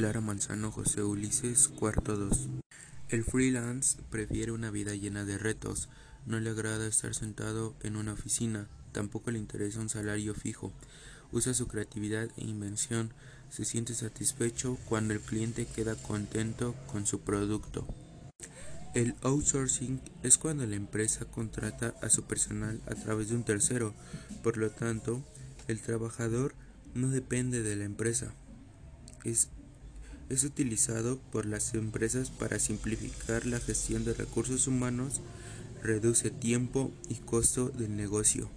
Lara Manzano José Ulises Cuarto 2 El freelance prefiere una vida llena de retos, no le agrada estar sentado en una oficina, tampoco le interesa un salario fijo, usa su creatividad e invención, se siente satisfecho cuando el cliente queda contento con su producto. El outsourcing es cuando la empresa contrata a su personal a través de un tercero, por lo tanto, el trabajador no depende de la empresa. Es, es utilizado por las empresas para simplificar la gestión de recursos humanos, reduce tiempo y costo del negocio.